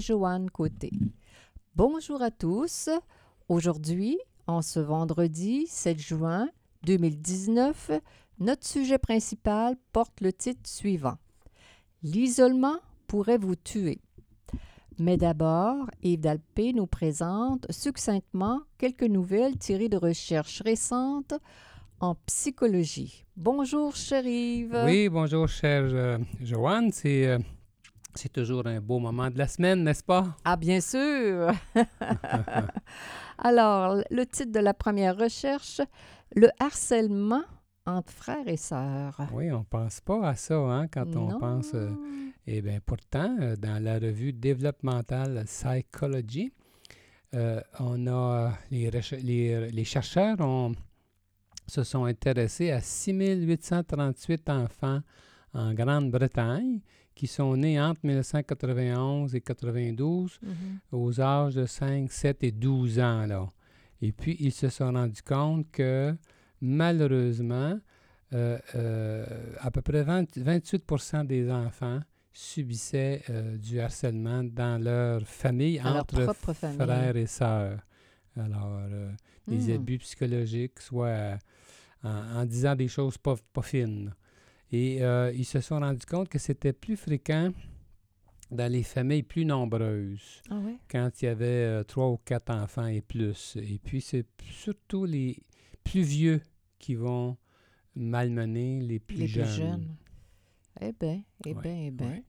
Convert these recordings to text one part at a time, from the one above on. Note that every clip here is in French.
Joanne Côté. Bonjour à tous. Aujourd'hui, en ce vendredi 7 juin 2019, notre sujet principal porte le titre suivant. L'isolement pourrait vous tuer. Mais d'abord, Yves Dalpé nous présente succinctement quelques nouvelles tirées de recherches récentes en psychologie. Bonjour, cher Yves. Oui, bonjour, chère euh, Joanne. C'est, euh, c'est toujours un beau moment de la semaine, n'est-ce pas? Ah, bien sûr. Alors, le titre de la première recherche, le harcèlement entre frères et sœurs. Oui, on ne pense pas à ça hein, quand on pense. euh, eh bien, pourtant, euh, dans la revue Developmental Psychology, euh, on a les, les chercheurs ont, se sont intéressés à 6838 enfants en Grande-Bretagne qui sont nés entre 1991 et 92 Mhm. aux âges de 5, 7 et 12 ans. Là. Et puis, ils se sont rendus compte que, malheureusement, euh, euh, à peu près 20 28% des enfants subissaient euh, du harcèlement dans leur famille, entre famille. frères et sœurs. Alors, des Hmm. abus psychologiques, soit en, en disant des choses pas, pas fines. Et euh, ils se sont rendus compte que c'était plus fréquent dans les familles plus nombreuses Ah quand il y avait euh, trois ou quatre enfants et plus. Et puis, c'est surtout les plus vieux qui vont malmener les plus Les jeunes. plus jeunes. Eh bien, eh Ouais, bien, eh bien. ouais.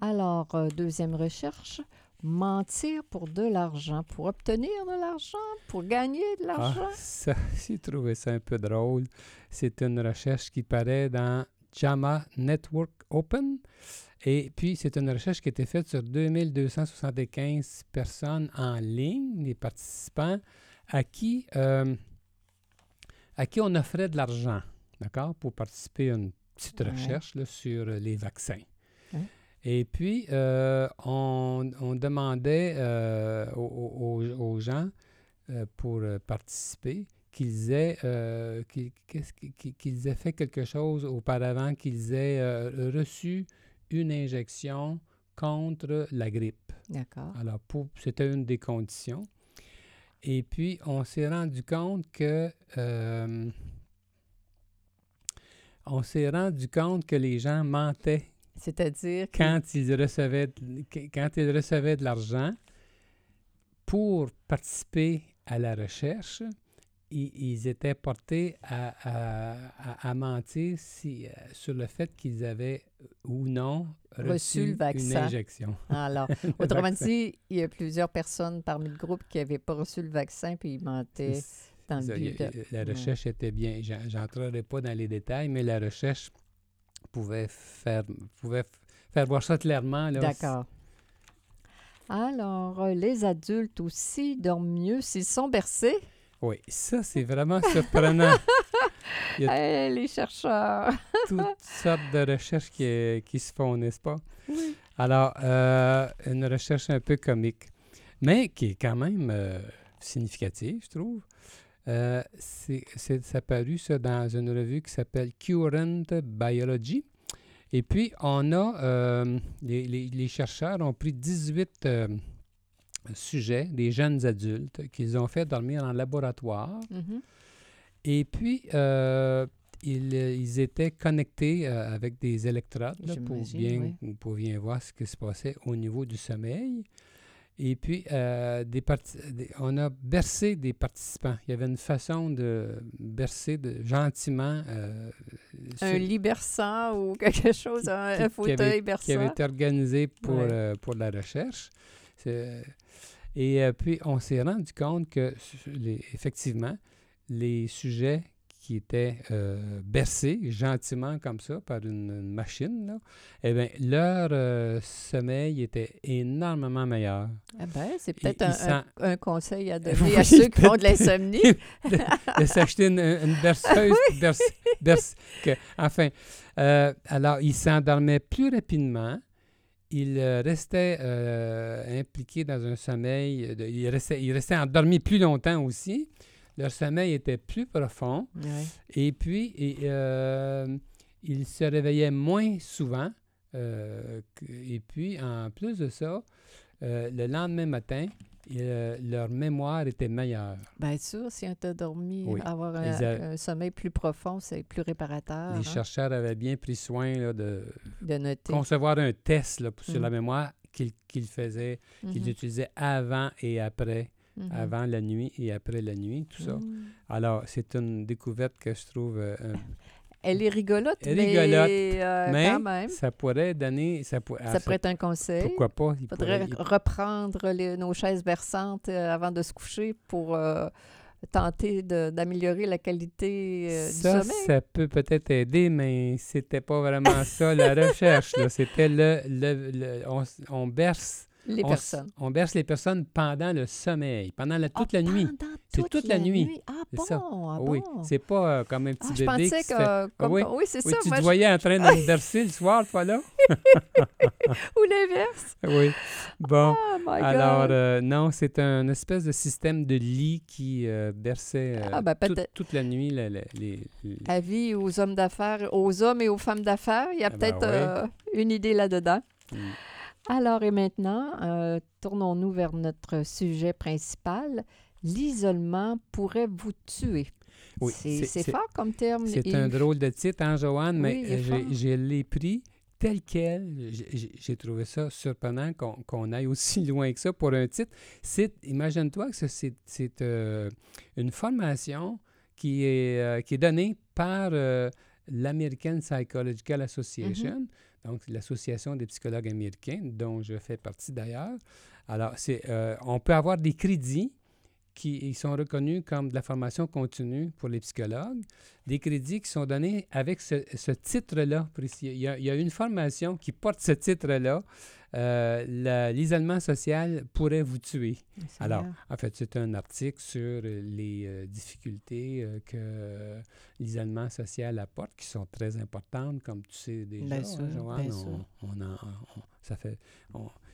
Alors, euh, deuxième recherche, mentir pour de l'argent, pour obtenir de l'argent, pour gagner de l'argent. Ah, ça, j'ai trouvé ça un peu drôle. C'est une recherche qui paraît dans JAMA Network Open. Et puis, c'est une recherche qui a été faite sur 2275 personnes en ligne, des participants, à qui, euh, à qui on offrait de l'argent, d'accord, pour participer à une petite Ouais. recherche là, sur euh, les vaccins. Ouais. Et puis, euh, on, on demandait euh, aux, gens pour participer qu'ils aient, euh, qu'ils, aient fait quelque chose auparavant, qu'ils aient euh, reçu une injection contre la grippe. D'accord. Alors, pour- c'était une des conditions. Et puis, on s'est rendu compte que... euh, on s'est rendu compte que les gens mentaient C'est-à-dire que quand ils recevaient quand ils recevaient de l'argent pour participer à la recherche, ils, étaient portés à, à- à- à mentir si, euh, sur le fait qu'ils avaient ou non reçu, Reçu le une injection. Alors, autrement dit, il y a plusieurs personnes parmi le groupe qui n'avaient pas reçu le vaccin puis ils mentaient dans le but de... La Ouais. recherche était bien. j'en- J'entrerai pas dans les détails, mais la recherche pouvait faire, pouvait faire voir ça clairement. D'accord. Alors, euh, les adultes aussi dorment mieux s'ils sont bercés? Oui, ça, c'est vraiment surprenant. Il y a les chercheurs. toutes sortes de recherches qui, qui se font, n'est-ce pas? Oui. Alors, euh, une recherche un peu comique, mais qui est quand même euh, significative, je trouve. Euh, c'est apparu ça dans une revue qui s'appelle Current Biology. Et puis, on a, euh, les, les- les chercheurs ont pris 18 euh, sujets, des jeunes adultes, qu'ils ont fait dormir en laboratoire. Mhm. Et puis, euh, ils, ils étaient connectés euh, avec des électrodes là, pour, bien, pour bien voir ce qui se passait au niveau du sommeil. Et puis, euh, des des- on a bercé des participants. Il y avait une façon de bercer de, gentiment. euh, Un lit berçant ou quelque chose, un, qui- un qui fauteuil avait- qui berçant. avait été organisé pour, Ouais. euh, pour la recherche. C'est- Et euh, puis, on s'est rendu compte que, les- effectivement, les sujets qui étaient euh, bercés gentiment comme ça par une, une machine, là, eh bien, leur euh, sommeil était énormément meilleur. Ah ben, c'est peut-être un, un- un conseil à donner Oui, à ceux qui ont de l'insomnie. de, de s'acheter une, une berceuse. berce- berce- que- enfin, euh, alors, il s'endormait plus rapidement. Il euh, restait euh, impliqué dans un sommeil. de- il, restait, il restait endormi plus longtemps aussi. Leur sommeil était plus profond. Ouais. Et puis, et, euh, ils se réveillaient moins souvent. euh, et puis, en plus de ça, le lendemain matin, euh, leur mémoire était meilleure. Bien sûr, si on t'a dormi, Oui. avoir un, a- un sommeil plus profond, c'est plus réparateur Les hein, chercheurs avaient bien pris soin là, de de noter. concevoir un test là, pour- sur la mémoire qu'ils faisaient, qu'ils Mhm, utilisaient avant et après, mhm. avant la nuit et après la nuit, tout ça. Alors, c'est une découverte que je trouve... euh, Elle est rigolote, Elle est rigolote, euh, mais quand même, ça pourrait donner... Ça, pour- ah, ça pourrait être un conseil. Pourquoi pas? Il faudrait pourrait- reprendre les- nos chaises berçantes euh, avant de se coucher pour euh, tenter d'améliorer la qualité euh, du ça, sommeil. ça peut peut-être aider, mais c'était pas vraiment ça la recherche. C'était le, le- le- on, s- on berce, Les on, personnes. on berce les personnes pendant le sommeil, pendant la, toute Ah, la nuit. C'est toute la nuit. Ah C'est bon, ça. ah oui, bon? c'est pas euh, comme un petit Ah, je bébé pensais qui se que... fait- comme- oui. oui, c'est Oui, ça. tu moi, te je- voyais en train de me bercer le soir, toi là? Ou l'inverse. Oui. Bon. Oh my Alors, euh, non, c'est un espèce de système de lit qui euh, berçait euh, Ah, ben, toute- la nuit la- la- les, les- Avis aux hommes d'affaires, aux hommes et aux femmes d'affaires, il y a Ah ben peut-être euh, une idée là-dedans. Mm. Alors et maintenant, euh, tournons-nous vers notre sujet principal. L'isolement pourrait vous tuer. Oui, c'est fort comme terme. C'est un drôle de titre, hein, Joanne, mais Oui, j'ai- je l'ai pris tel quel. J'ai- trouvé ça surprenant qu'on aille aussi loin que ça pour un titre. Imagine-toi que c'est euh, une formation qui est, euh, qui est donnée par l'American Psychological Association, donc l'association des psychologues américains, dont je fais partie d'ailleurs. Alors, c'est, euh, on peut avoir des crédits qui ils sont reconnus comme de la formation continue pour les psychologues, des crédits qui sont donnés avec ce, titre-là. précis. Il il y a une formation qui porte ce titre-là. Euh, L'isolement social pourrait vous tuer. Alors, en fait, c'est un article sur euh, les euh, difficultés euh, que l'isolement social apporte, qui sont très importantes, comme tu sais déjà, Bien hein, sûr, Joanne. bien on- sûr. on en- on- ça, fait,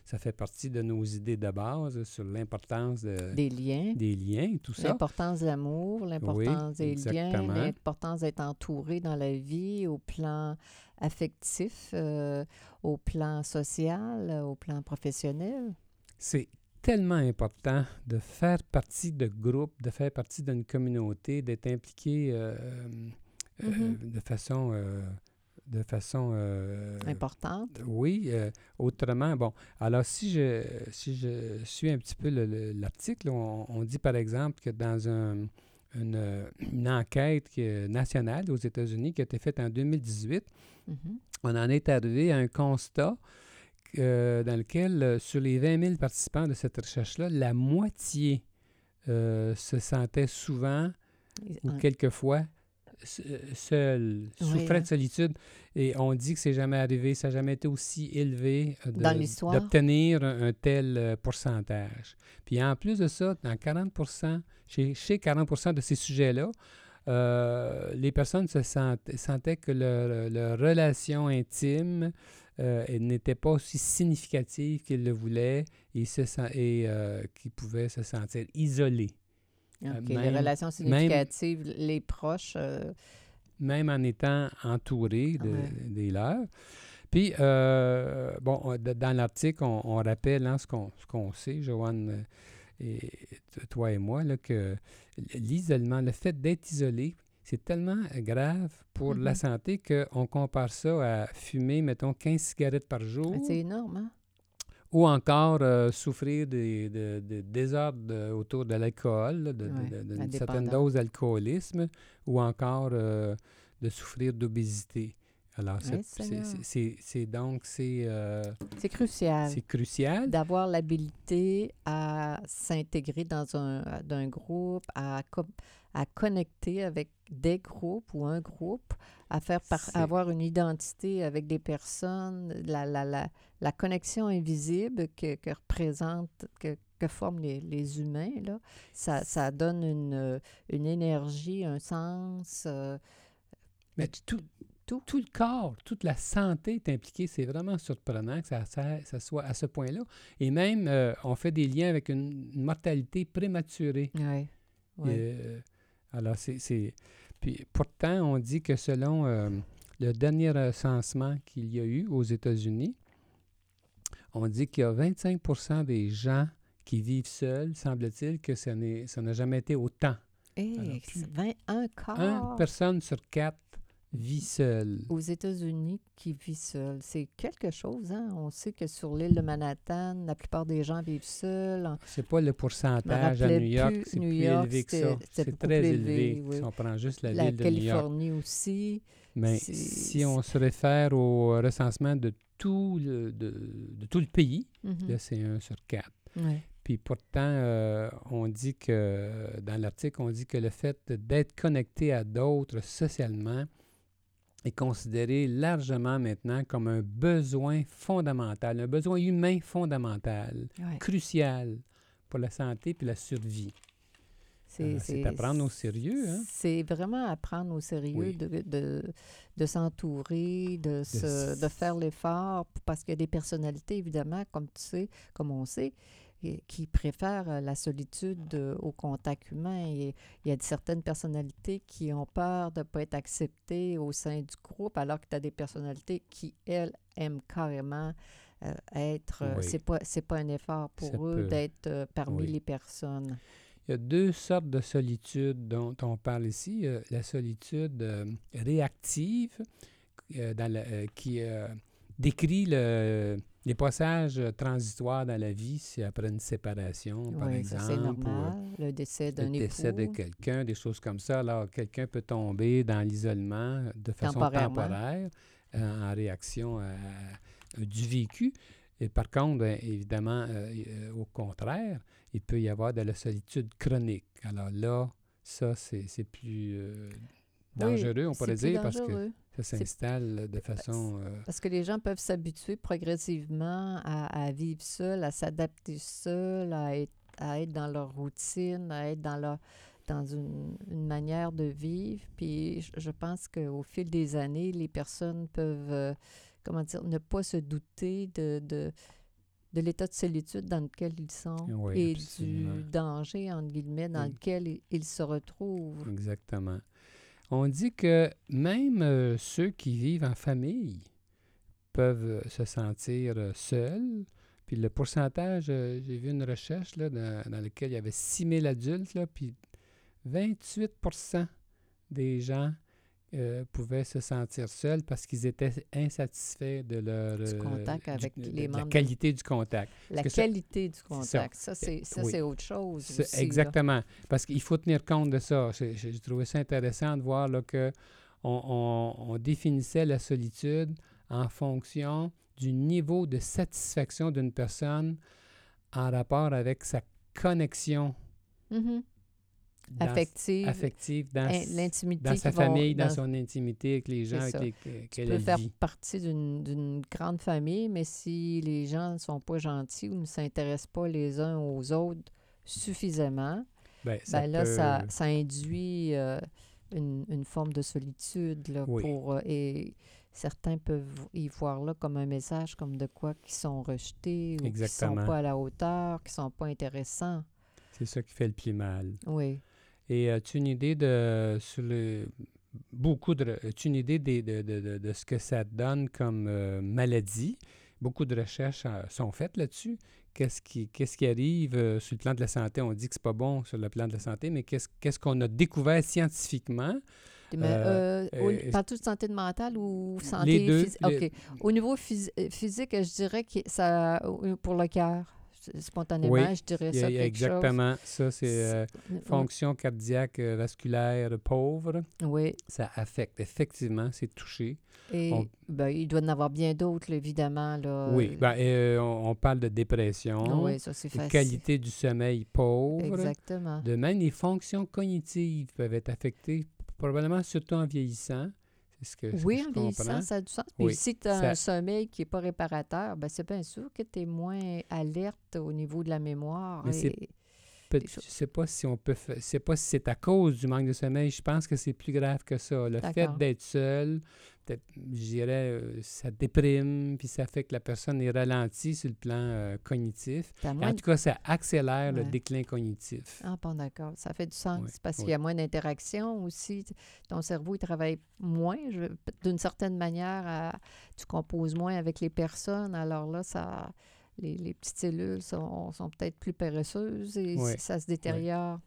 ça fait partie de nos idées de base sur l'importance de- des liens, des liens et tout ça. l'importance de l'amour, l'importance des liens, l'importance d'être entouré dans la vie au plan affectif, euh, au plan social, euh, au plan professionnel? C'est tellement important de faire partie de groupes, de faire partie d'une communauté, d'être impliqué euh, Mhm. de façon, de façon euh, Importante. Oui, euh, autrement, bon, alors si je, si je suis un petit peu le- le- l'article, on, on dit par exemple que dans un- une, une enquête qui est nationale aux États-Unis qui a été faite en 2018, Mhm. on en est arrivé à un constat euh, dans lequel, euh, sur les 20 000 participants de cette recherche-là, la moitié euh, se sentait souvent ou quelquefois seul, souffrait de solitude. Et on dit que c'est jamais arrivé, ça n'a jamais été aussi élevé euh, d'obtenir un, un tel euh, pourcentage. Puis en plus de ça, dans 40 chez, chez 40% de ces sujets-là, euh, les personnes se sentaient, sentaient que leur, leur relation intime euh, n'était pas aussi significative qu'ils le voulaient et, se et euh, qu'ils pouvaient se sentir isolés. Euh, les même- relations significatives, les proches. euh, même en étant entouré de- Ouais. des leurs. Puis, euh, bon, dans l'article, on, on rappelle hein, ce qu'on ce qu'on sait, Joanne et toi et moi, là, que l'isolement, le fait d'être isolé, c'est tellement grave pour la Mhm. santé qu'on compare ça à fumer, mettons, 15 cigarettes par jour C'est énorme, hein? Ou encore euh, souffrir des, de, de désordres autour de l'alcool, Ouais, d'une certaine dose d'alcoolisme, ou encore euh, de souffrir d'obésité. Alors, c'est- donc, c'est euh, C'est crucial c'est crucial. d'avoir l'habilité à s'intégrer dans un, dans un groupe, à, à connecter avec des groupes ou un groupe, à faire par- avoir une identité avec des personnes, la, la, la, la connexion invisible que, que représentent, que, que forment les, les humains, là, ça, ça donne une, une énergie, un sens. euh, Mais tout, tout. tout le corps, toute la santé est impliquée. C'est vraiment surprenant que ça, ça- ça soit à ce point-là. Et même, euh, on fait des liens avec une, une mortalité prématurée. ouais, ouais. Euh, alors, c'est- Puis pourtant, on dit que selon euh, le dernier recensement qu'il y a eu aux États-Unis, on dit qu'il y a 25% des gens qui vivent seuls, semble-t-il, que ça, n'a jamais été autant. Hey, alors, 21 quart Une personne sur quatre vit seule. aux États-Unis qui vit seul. C'est quelque chose, hein? On sait que sur l'île de Manhattan, la plupart des gens vivent seuls. C'est pas le pourcentage à New York, c'est plus York, élevé que ça. C'est très élevé élevé, oui. si on prend juste la, La ville de New York. Californie aussi. Mais si on se réfère au recensement de tout le, de, de tout le pays, Mhm. là, c'est un sur quatre. Ouais. Puis pourtant, euh, on dit que, dans l'article, on dit que le fait d'être connecté à d'autres socialement est considéré largement maintenant comme un besoin fondamental, un besoin humain fondamental, Ouais. crucial pour la santé puis la survie. C'est à prendre au sérieux, hein? C'est vraiment à prendre au sérieux Oui. de, de, de s'entourer, de, se, s- de faire l'effort, parce qu'il y a des personnalités, évidemment, comme tu sais, comme on sait, qui préfèrent euh, la solitude euh, au contact humain. Et il y a certaines personnalités qui ont peur de ne pas être acceptées au sein du groupe, alors que tu as des personnalités qui, elles, aiment carrément euh, être... Oui. C'est pas, c'est pas un effort pour Ça eux peut. d'être euh, parmi Oui. les personnes. Il y a deux sortes de solitude dont on parle ici. Euh, la solitude réactive, dans la- qui décrit le- les passages transitoires dans la vie, c'est après une séparation, par Oui, ça, exemple, c'est ou, euh, normal. le décès d'un le décès de époux. quelqu'un, des choses comme ça. Alors, quelqu'un peut tomber dans l'isolement de façon temporaire euh, en réaction à, à du vécu. Et par contre, ben, évidemment, euh, au contraire, il peut y avoir de la solitude chronique. Alors là, ça, c'est plus euh, dangereux, on pourrait dire, parce que ça s'installe de façon... euh, Parce que les gens peuvent s'habituer progressivement à, à vivre seuls, à s'adapter seuls, à être, à être dans leur routine, à être dans leur dans une, une manière de vivre. Puis je, je pense qu'au fil des années, les personnes peuvent, euh, comment dire, ne pas se douter de, de, de l'état de solitude dans lequel ils sont Oui, et absolument. du danger, entre guillemets, dans Oui. lequel ils, ils se retrouvent. Exactement. On dit que même euh, ceux qui vivent en famille peuvent euh, se sentir euh, seuls. Puis le pourcentage, j'ai vu une recherche là, dans, laquelle il y avait 6000 adultes, là, puis 28% des gens euh, pouvaient se sentir seuls parce qu'ils étaient insatisfaits de leur Du euh, contact avec les de la membres de- qualité du contact. La que ça- qualité du contact, ça, c'est oui. c'est autre chose. Aussi, là. exactement. Parce qu'il faut tenir compte de ça. J'ai trouvé ça intéressant de voir là, que on, on- on définissait la solitude en fonction du niveau de satisfaction d'une personne en rapport avec sa connexion Mhm. Dans- Affective, affective dans, l'intimité. dans sa vont- famille, dans, dans- son intimité avec les gens avec lesquels Tu peux faire partie d'une d'une grande famille, mais si les gens ne sont pas gentils ou ne s'intéressent pas les uns aux autres suffisamment, Ben, ça ben là, peut- ça, ça induit euh, une, une forme de solitude. Là, Oui. pour, euh, et certains peuvent y voir là comme un message comme de quoi qui sont rejetés ou qui ne sont pas à la hauteur, qui ne sont pas intéressants. C'est ça qui fait le plus mal. Oui. Et as-tu une idée de sur le beaucoup de as-tu une idée de, de, de, de ce que ça donne comme euh, maladie? Beaucoup de recherches euh, sont faites là-dessus. Qu'est-ce qui, qu'est-ce qui arrive euh, sur le plan de la santé? On dit que c'est pas bon sur le plan de la santé, mais qu'est-ce, qu'est-ce qu'on a découvert scientifiquement? Mais, Euh, euh, euh, parles-tu de santé mentale ou santé deux, physique? les-. Au niveau phys- euh, physique, je dirais que ça, pour le cœur, spontanément, Oui, je dirais ça il y a quelque chose. exactement ça, c'est euh, fonction cardiaque euh, vasculaire pauvre. Oui, Ça affecte, effectivement, c'est touché. et On- ben, il doit y en avoir bien d'autres, évidemment. Là. Oui, ben, euh, on, on parle de dépression, oui, ça c'est de facile. qualité du sommeil pauvre. Exactement. De même, les fonctions cognitives peuvent être affectées, probablement surtout en vieillissant. C'est ce que, ce que Oui, je en vieillissant, comprends. ça a du sens. Puis Oui, si tu as ça- un sommeil qui n'est pas réparateur, ben c'est bien sûr que tu es moins alerte au niveau de la mémoire. Mais et- Peut- je sais pas si on peut je sais pas si c'est à cause du manque de sommeil. Je pense que c'est plus grave que ça. Le fait d'être seul, peut-être, je dirais, euh, ça déprime, puis ça fait que la personne est ralentie sur le plan euh, cognitif. En tout cas, ça accélère le déclin cognitif. Ah, bon, d'accord. Ça fait du sens Oui, parce qu'il y a moins d'interaction aussi. Ton cerveau, il travaille moins. D'une certaine manière, à- tu composes moins avec les personnes. Alors là, ça, les, les petites cellules sont, sont peut-être plus paresseuses et Oui, ça se détériore.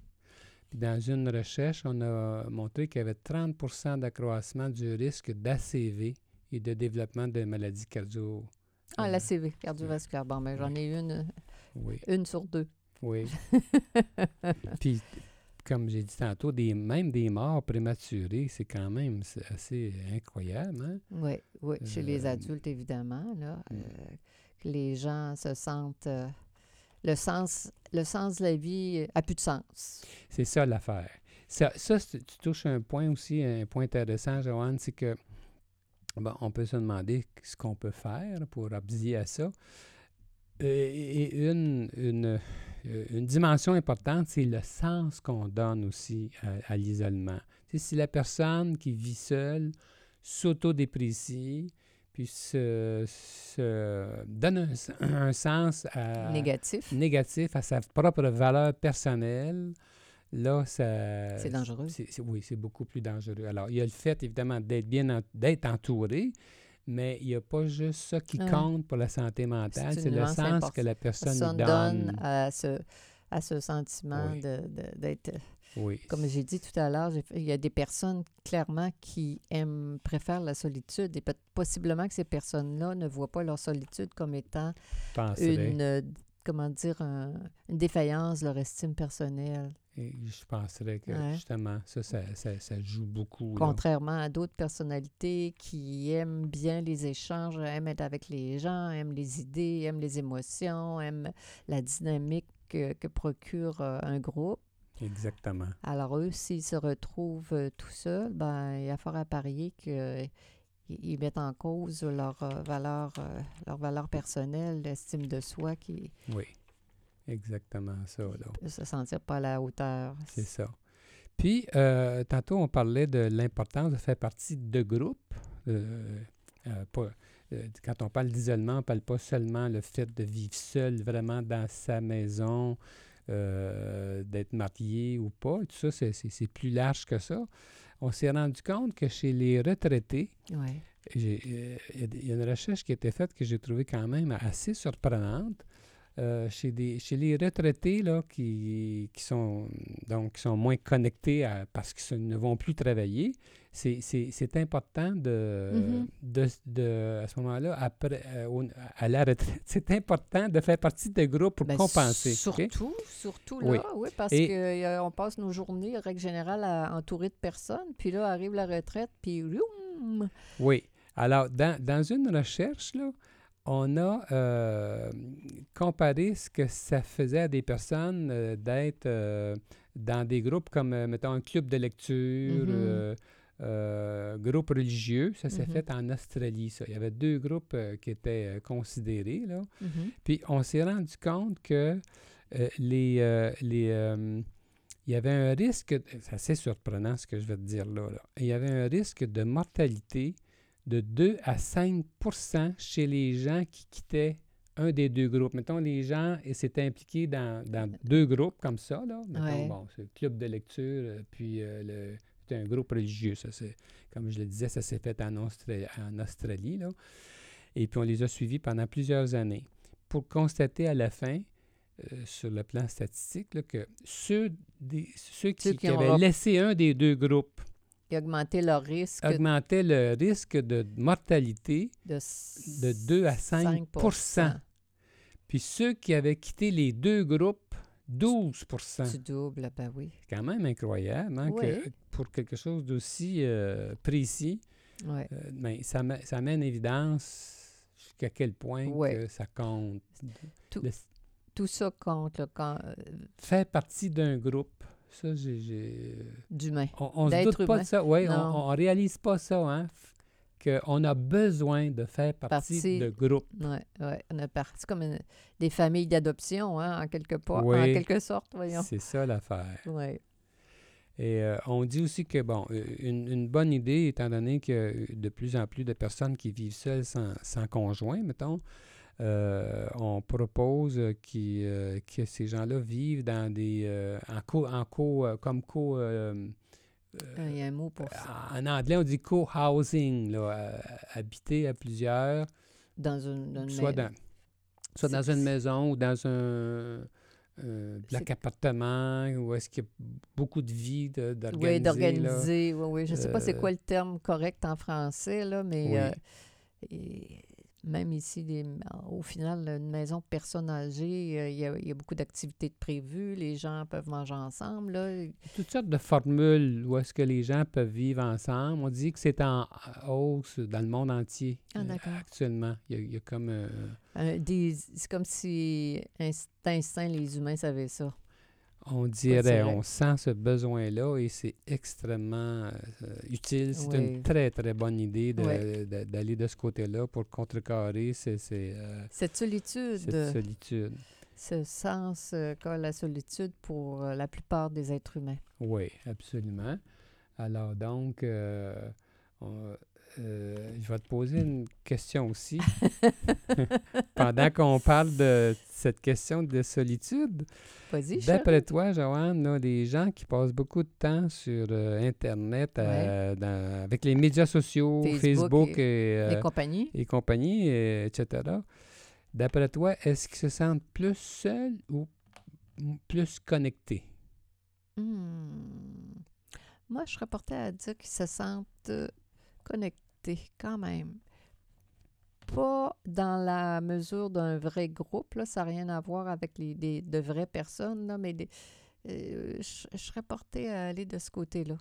Puis dans une recherche, on a montré qu'il y avait 30% d'accroissement du risque d'ACV et de développement de maladies cardio. Ah, euh, la CV cardiovasculaire. Bon, ben, j'en ai une, Oui, une sur deux. oui. Puis, comme j'ai dit tantôt, des, même des morts prématurées, c'est quand même assez incroyable. Hein? Oui, oui, chez les Euh, adultes, évidemment, là, euh, que les gens se sentent... euh, le, sens, le sens de la vie a plus de sens. C'est ça l'affaire. Ça, tu touches un point aussi, un point intéressant, Joanne, c'est que, bon, on peut se demander ce qu'on peut faire pour abdier à ça. Euh, Et une, euh, une dimension importante, c'est le sens qu'on donne aussi à, l'isolement. Tu si la personne qui vit seule s'autodéprécie, puis se, se donne un, sens à, Négatif, négatif à sa propre valeur personnelle, là, ça... c'est dangereux. c'est- c'est- oui, c'est beaucoup plus dangereux. Alors, il y a le fait, évidemment, d'être bien en- d'être entouré, mais il n'y a pas juste ça qui Ouais. compte pour la santé mentale, C'est le sens importante. que la personne y donne donne. à ce, à ce sentiment Oui. de- de- d'être... Oui, Comme j'ai dit tout à l'heure, il y a des personnes, clairement, qui aiment, préfèrent la solitude. Et peut- possiblement que ces personnes-là ne voient pas leur solitude comme étant une, comment dire, un- une défaillance de leur estime personnelle. Et je penserais que, Ouais. justement, ça, ça, ça, ça joue beaucoup. là. Contrairement à d'autres personnalités qui aiment bien les échanges, aiment être avec les gens, aiment les idées, aiment les émotions, aiment la dynamique que, que procure euh, un groupe. Exactement. Alors eux, s'ils se retrouvent euh, tout seuls, ben, il y a fort à parier qu'ils ils mettent en cause leur euh, valeur, euh, leur valeur personnelle, l'estime de soi, qui Oui, exactement ça, là. se sentir pas à la hauteur. C'est ça. Puis, euh, tantôt, on parlait de l'importance de faire partie de groupes. Euh, euh, pas- euh, quand on parle d'isolement, on ne parle pas seulement le fait de vivre seul vraiment dans sa maison, euh, d'être marié ou pas. Tout ça, c'est- plus large que ça. On s'est rendu compte que chez les retraités, Ouais. euh, y il y, a une recherche qui a été faite que j'ai trouvée quand même assez surprenante. Euh, chez, des, chez les retraités là, qui, qui, sont, donc, qui sont moins connectés à- parce qu'ils ne vont plus travailler, c'est, important de, Mhm. de, de- à ce moment-là, après, euh, à la retraite, c'est important de faire partie de groupes pour Ben, compenser. Surtout, surtout là, oui, parce qu'on passe nos journées, en règle générale, à, entouré de personnes, puis là arrive la retraite, puis roum! Oui. Alors, dans, dans une recherche, là, on a euh, comparé ce que ça faisait à des personnes euh, d'être euh, dans des groupes comme, mettons, un club de lecture, euh, groupe religieux. Ça s'est Mhm. fait en Australie, ça. Il y avait deux groupes qui étaient considérés, là. Mhm. Puis on s'est rendu compte que les, les, il y avait un risque, c'est assez surprenant ce que je vais te dire là, là. il y avait un risque de mortalité de 2 à 5% chez les gens qui quittaient un des deux groupes. Mettons, les gens et s'étaient impliqués dans, dans deux groupes comme ça. Là. Mettons, Ouais. bon, c'est le club de lecture, euh, puis euh, le, c'était un groupe religieux. Ça, c'est, comme je le disais, ça s'est fait en, Austra- en Australie. Là. Et puis on les a suivis pendant plusieurs années pour constater à la fin, euh, sur le plan statistique, là, que ceux, des, ceux qui, Ceux qui qui ont avaient laissé un des deux groupes Et augmenter leur risque augmentaient le risque de mortalité de, de 2 à 5%, Puis ceux qui avaient quitté les deux groupes, 12 Tu doubles, ben oui. C'est quand même incroyable hein, que Oui. pour quelque chose d'aussi euh, précis, Ouais. euh, ben, ça, met, ça met en évidence jusqu'à quel point que ça compte. Tout- Le- Tout ça compte, là, quand, euh, faire partie d'un groupe, ça, j'ai... d'humain. On, on se doute pas humain. de ça. Oui, on, on réalise pas ça, hein, qu'on a besoin de faire partie, Partie- de groupe. Ouais, ouais. On a parti comme une- des familles d'adoption, hein, en quelque part, Oui. en quelque sorte, voyons. C'est ça l'affaire. Ouais. Et euh, on dit aussi que, bon, euh, une, une bonne idée, étant donné que de plus en plus de personnes qui vivent seules sans, sans conjoint, mettons, euh, on propose euh, qui, euh, que ces gens-là vivent dans des... euh, en co, en co, comme co... Il y a un mot pour ça. en anglais, on dit co-housing, habiter à plusieurs, Dans une, dans une soit dans, soit dans une maison ou dans un euh, bloc appartement où est-ce qu'il y a beaucoup de vie d'organiser. Oui, d'organiser. Oui, oui. Je ne sais pas c'est quoi le terme correct en français, là, mais Oui. et même ici, les- au final, une maison de personnes âgées, euh, il y, a, il y a beaucoup d'activités de prévues. Les gens peuvent manger ensemble. Là. Toutes sortes de formules où est-ce que les gens peuvent vivre ensemble. On dit que c'est en hausse dans le monde entier Ah, euh, actuellement. Il y a, il y a comme... euh, Euh, c'est comme si inst- instinct, les humains savaient ça. On dirait, on sent ce besoin-là et c'est extrêmement euh, utile. C'est Oui. une très, très bonne idée de- Oui. de- d'aller de, ce côté-là pour contrecarrer ces- ces, euh, Cette solitude, cette solitude. ce sens euh, qu'a la solitude pour la plupart des êtres humains. Oui, absolument. Alors donc, euh, on- euh, je vais te poser une question aussi. Pendant qu'on parle de cette question de solitude. D'après toi, Joanne, là, les gens qui passent beaucoup de temps sur euh, Internet, euh, dans- avec les médias sociaux, Facebook Facebook, et, compagnie, et- etc., d'après toi, est-ce qu'ils se sentent plus seuls ou plus connectés? Hmm. Moi, je serais portée à dire qu'ils se sentent euh, quand même. Pas dans la mesure d'un vrai groupe, là, ça n'a rien à voir avec les, des- de vraies personnes, là, mais des- euh, je, je serais portée à aller de ce côté-là.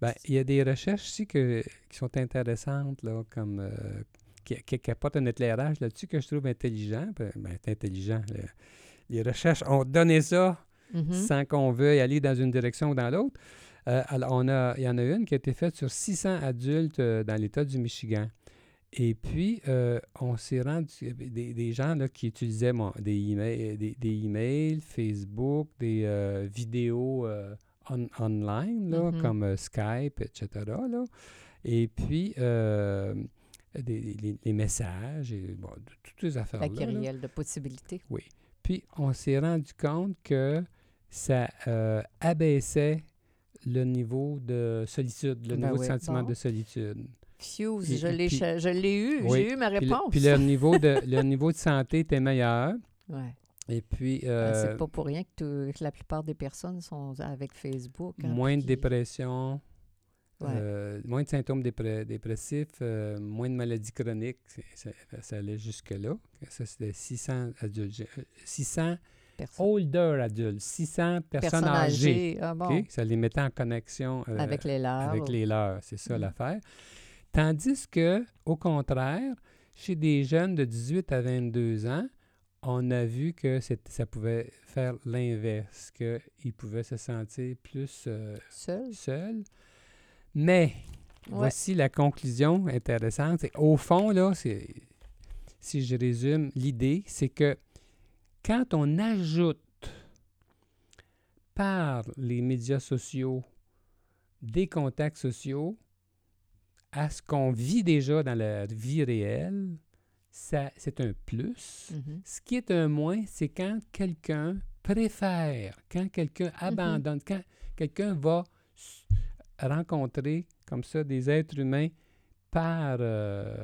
Ben, il y a des recherches ici que- qui sont intéressantes, là, comme euh, qui, qui- qui apportent un éclairage là-dessus que je trouve intelligent. Ben, ben, intelligent. là. Les recherches ont donné ça Mhm. sans qu'on veuille aller dans une direction ou dans l'autre. Euh, alors, on a, il y en a une qui a été faite sur 600 adultes euh, dans l'État du Michigan. Et puis, euh, on s'est rendu des, des gens là, qui utilisaient bon, des, emails, des, des emails, Facebook, des euh, vidéos euh, on- online, là, Mhm. comme Skype, etc. là. Et puis, des, les, les messages, et bon, de- toutes ces La affaires-là. là. kyrielle de possibilités. Puis on s'est rendu compte que ça abaissait le niveau de solitude, le Ben niveau oui, de sentiment bon. de solitude. Fuse, je l'ai puis- eu, Oui, j'ai eu ma Puis le, réponse. puis le niveau de le niveau de santé était meilleur. Ouais. Et puis euh, C'est pas pour rien que, la plupart des personnes sont avec Facebook. hein, moins de puis- dépression, Ouais. euh, moins de symptômes dépressifs, euh, moins de maladies chroniques. Ça, ça allait jusque-là. Ça, c'était 600 adultes. J'ai- euh, 600 Personnes, older adultes, 600 personnes, personnes âgées. âgées. Ah bon? Ça les mettait en connexion euh, avec les leurs. avec les leurs. C'est ça Mm. l'affaire. Tandis que, au contraire, chez des jeunes de 18 à 22 ans, on a vu que ça pouvait faire l'inverse, qu'ils pouvaient se sentir plus euh, Seul. seuls. Mais, Ouais. voici la conclusion intéressante. Au fond, là, si je résume, l'idée, c'est que quand on ajoute par les médias sociaux des contacts sociaux à ce qu'on vit déjà dans la vie réelle, c'est un plus. Mhm. Ce qui est un moins, c'est quand quelqu'un préfère, quand quelqu'un abandonne, quand quelqu'un va rencontrer comme ça des êtres humains par euh,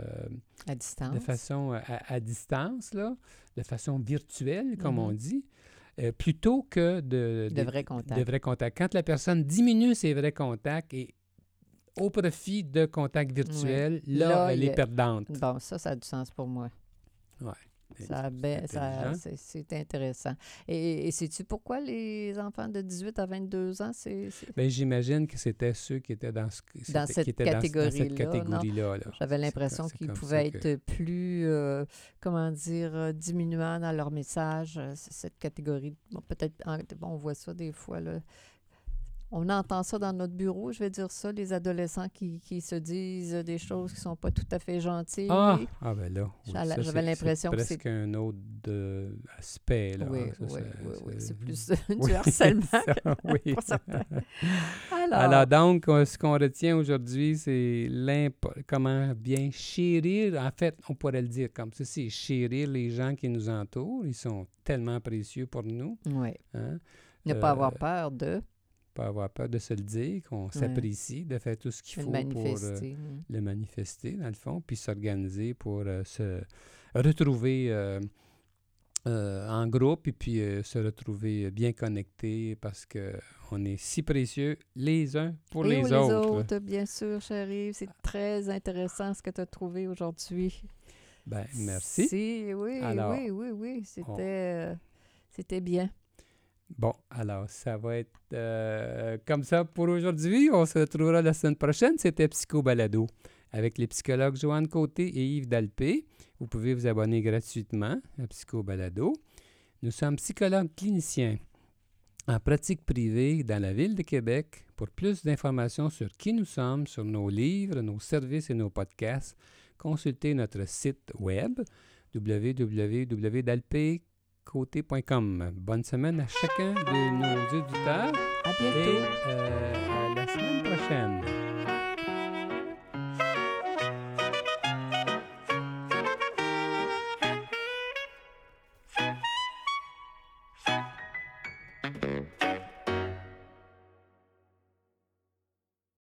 À distance. de façon euh, à, à distance, là, de façon virtuelle, comme Mhm. on dit, euh, plutôt que de, De vrais contacts. de vrais contacts. Quand la personne diminue ses vrais contacts et au profit de contacts virtuels, là, Là, elle est perdante. Bon, ça, ça a du sens pour moi. Ça, ben, ça- c'est intéressant. Et, et sais-tu pourquoi les enfants de 18 à 22 ans, c'est... Ben, j'imagine que c'était ceux qui étaient dans, ce, Dans c'était- cette catégorie-là. J'avais l'impression qu'ils pouvaient que- être plus, euh, comment dire, euh, diminuants dans leur message, euh, cette catégorie. Bon, peut-être, bon, on voit ça des fois, là. On entend ça dans notre bureau, je vais dire ça, les adolescents qui, qui se disent des choses qui sont pas tout à fait gentilles. Ah, ah ben là. oui, J'avais- l'impression que C'est presque un autre de, aspect. Là, oui, hein, ça, oui, oui, oui, c'est plus du harcèlement ça, oui. pour certains. Alors, Alors, donc, euh, ce qu'on retient aujourd'hui, c'est comment bien chérir. En fait, on pourrait le dire comme ceci, chérir les gens qui nous entourent. Ils sont tellement précieux pour nous. oui, Hein? ne pas avoir Euh, peur de Pas avoir peur de se le dire, qu'on s'apprécie, de faire tout ce qu'il faut pour euh, le manifester, dans le fond, puis s'organiser pour euh, se retrouver euh, en groupe et puis se retrouver bien connectés parce que on est si précieux les uns pour Et les, aux autres. bien sûr, chérie. C'est très intéressant ce que tu as trouvé aujourd'hui. Ben, merci. Si, oui, Alors, oui, oui, oui. C'était, c'était bien. Bon, alors, ça va être euh, comme ça pour aujourd'hui. On se retrouvera la semaine prochaine. C'était Psycho Balado avec les psychologues Joanne Côté et Yves Dalpé. Vous pouvez vous abonner gratuitement à Psycho Balado. Nous sommes psychologues cliniciens en pratique privée dans la ville de Québec. Pour plus d'informations sur qui nous sommes, sur nos livres, nos services et nos podcasts, consultez notre site web www.dalpécoté.com. Bonne semaine à chacun de nos auditeurs À et bientôt. euh, à la semaine prochaine.